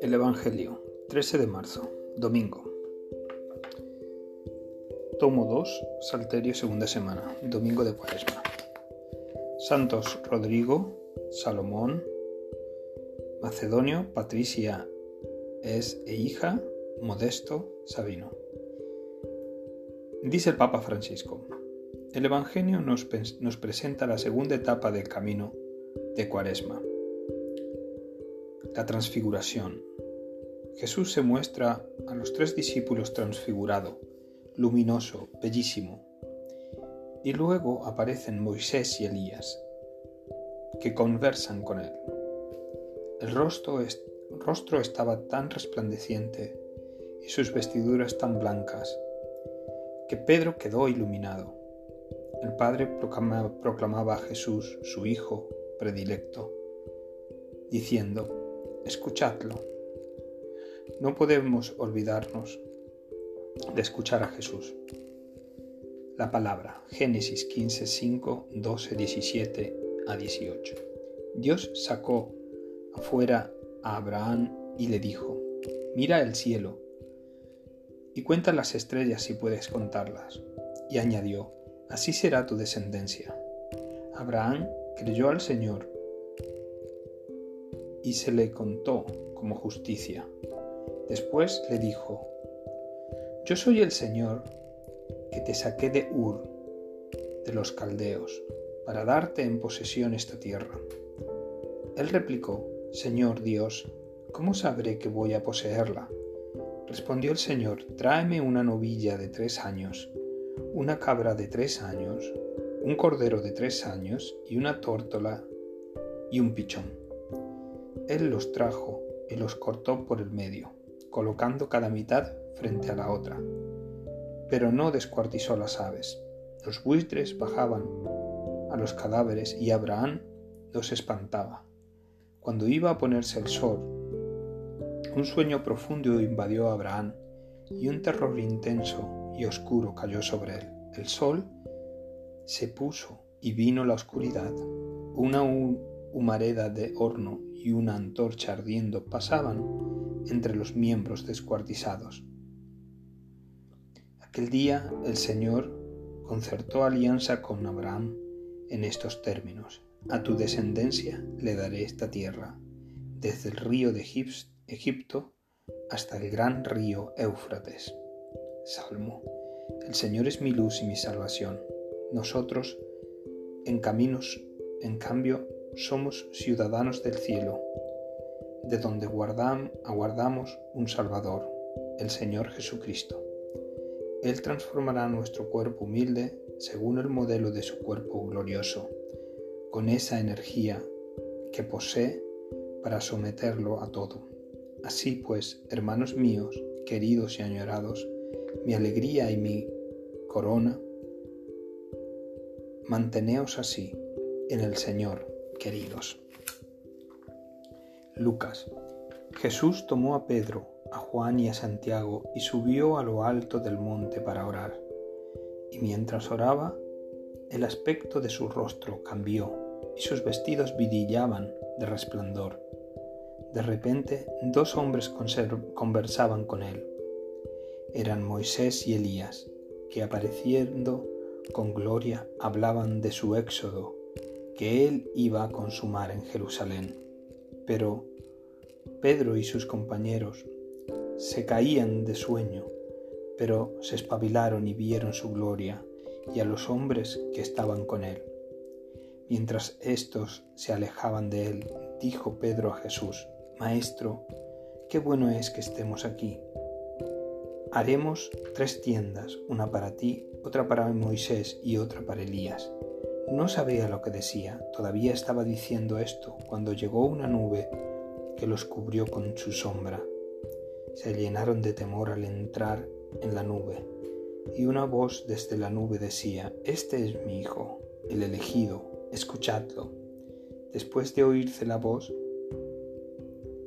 El Evangelio, 13 de marzo, domingo. Tomo 2, Salterio, segunda semana, domingo de Cuaresma. Santos Rodrigo, Salomón, Macedonio, Patricia es e hija, Modesto, Sabino. Dice el Papa Francisco, el Evangelio nos, nos presenta la segunda etapa del camino de Cuaresma, la transfiguración. Jesús se muestra a los tres discípulos transfigurado, luminoso, bellísimo, y luego aparecen Moisés y Elías, que conversan con él. El rostro, rostro estaba tan resplandeciente y sus vestiduras tan blancas que Pedro quedó iluminado. El Padre proclamaba a Jesús, su Hijo predilecto, diciendo, escuchadlo. No podemos olvidarnos de escuchar a Jesús. La palabra, Génesis 15, 5, 12, 17 a 18. Dios sacó afuera a Abraham y le dijo, mira el cielo y cuenta las estrellas si puedes contarlas. Y añadió, así será tu descendencia. Abraham creyó al Señor y se le contó como justicia. Después le dijo, yo soy el Señor que te saqué de Ur, de los caldeos, para darte en posesión esta tierra. Él replicó, Señor Dios, ¿cómo sabré que voy a poseerla? Respondió el Señor, tráeme una novilla de tres años, una cabra de tres años, un cordero de tres años y una tórtola y un pichón. Él los trajo y los cortó por el medio, colocando cada mitad frente a la otra. Pero no descuartizó las aves. Los buitres bajaban a los cadáveres y Abraham los espantaba. Cuando iba a ponerse el sol, un sueño profundo invadió a Abraham y un terror intenso y oscuro cayó sobre él. El sol se puso y vino la oscuridad. Una humareda de horno y una antorcha ardiendo pasaban entre los miembros descuartizados. Aquel día el Señor concertó alianza con Abraham en estos términos. A tu descendencia le daré esta tierra, desde el río de Egipto hasta el gran río Éufrates. Salmo. El Señor es mi luz y mi salvación. Nosotros, en caminos, en cambio, somos ciudadanos del cielo, de donde aguardamos un Salvador, el Señor Jesucristo. Él transformará nuestro cuerpo humilde según el modelo de su cuerpo glorioso, con esa energía que posee para someterlo a todo. Así pues, hermanos míos, queridos y añorados, mi alegría y mi corona, manteneos así en el Señor, queridos. Lucas. Jesús tomó a Pedro, a Juan y a Santiago y subió a lo alto del monte para orar. Y mientras oraba, el aspecto de su rostro cambió y sus vestidos brillaban de resplandor de repente, dos hombres conversaban con él. Eran Moisés y Elías, que apareciendo con gloria hablaban de su éxodo, que él iba a consumar en Jerusalén. Pero Pedro y sus compañeros se caían de sueño, pero se espabilaron y vieron su gloria y a los hombres que estaban con él. Mientras éstos se alejaban de él, dijo Pedro a Jesús, Maestro, qué bueno es que estemos aquí. Haremos tres tiendas, una para ti, otra para Moisés y otra para Elías. No sabía lo que decía, todavía estaba diciendo esto cuando llegó una nube que los cubrió con su sombra. Se llenaron de temor al entrar en la nube, y una voz desde la nube decía, Este es mi Hijo, el elegido, escuchadlo. Después de oírse la voz,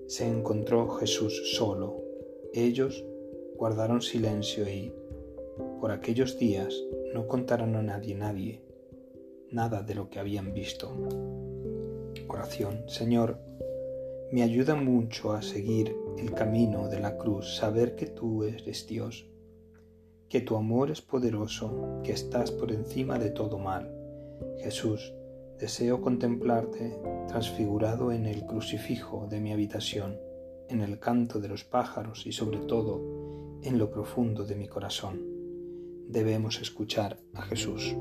se encontró Jesús solo. Ellos guardaron silencio y, por aquellos días, no contaron a nadie, nadie, nada de lo que habían visto. Oración, Señor, me ayuda mucho a seguir el camino de la cruz, saber que tú eres Dios, que tu amor es poderoso, que estás por encima de todo mal. Jesús, deseo contemplarte transfigurado en el crucifijo de mi habitación, en el canto de los pájaros y sobre todo en lo profundo de mi corazón. Debemos escuchar a Jesús.